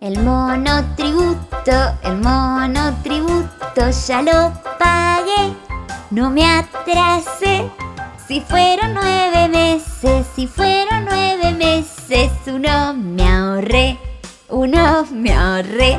El monotributo, el monotributo ya lo pagué. No me atrasé. Si fueron nueve meses, si fueron nueve meses, uno me ahorré, uno me ahorré.